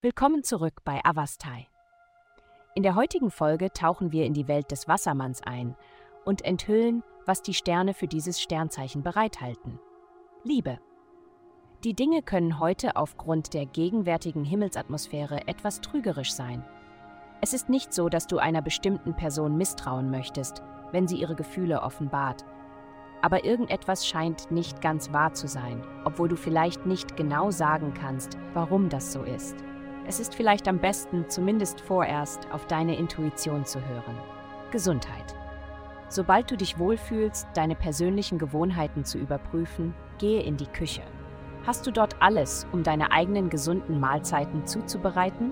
Willkommen zurück bei Avastai. In der heutigen Folge tauchen wir in die Welt des Wassermanns ein und enthüllen, was die Sterne für dieses Sternzeichen bereithalten. Liebe. Die Dinge können heute aufgrund der gegenwärtigen Himmelsatmosphäre etwas trügerisch sein. Es ist nicht so, dass du einer bestimmten Person misstrauen möchtest, wenn sie ihre Gefühle offenbart. Aber irgendetwas scheint nicht ganz wahr zu sein, obwohl du vielleicht nicht genau sagen kannst, warum das so ist. Es ist vielleicht am besten, zumindest vorerst, auf deine Intuition zu hören. Gesundheit. Sobald du dich wohlfühlst, deine persönlichen Gewohnheiten zu überprüfen, gehe in die Küche. Hast du dort alles, um deine eigenen gesunden Mahlzeiten zuzubereiten?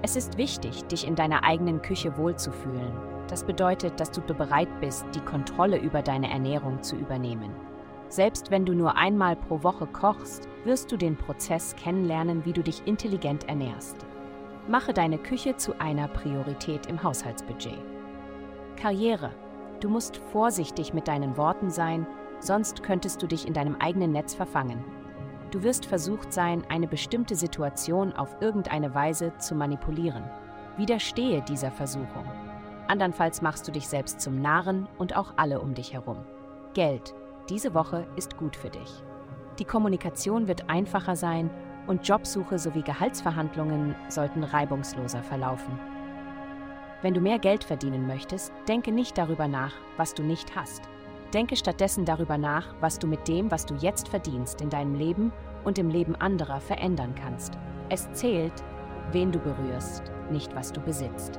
Es ist wichtig, dich in deiner eigenen Küche wohlzufühlen. Das bedeutet, dass du bereit bist, die Kontrolle über deine Ernährung zu übernehmen. Selbst wenn du nur einmal pro Woche kochst, wirst du den Prozess kennenlernen, wie du dich intelligent ernährst. Mache deine Küche zu einer Priorität im Haushaltsbudget. Karriere. Du musst vorsichtig mit deinen Worten sein, sonst könntest du dich in deinem eigenen Netz verfangen. Du wirst versucht sein, eine bestimmte Situation auf irgendeine Weise zu manipulieren. Widerstehe dieser Versuchung. Andernfalls machst du dich selbst zum Narren und auch alle um dich herum. Geld. Diese Woche ist gut für dich. Die Kommunikation wird einfacher sein und Jobsuche sowie Gehaltsverhandlungen sollten reibungsloser verlaufen. Wenn du mehr Geld verdienen möchtest, denke nicht darüber nach, was du nicht hast. Denke stattdessen darüber nach, was du mit dem, was du jetzt verdienst, in deinem Leben und im Leben anderer verändern kannst. Es zählt, wen du berührst, nicht was du besitzt.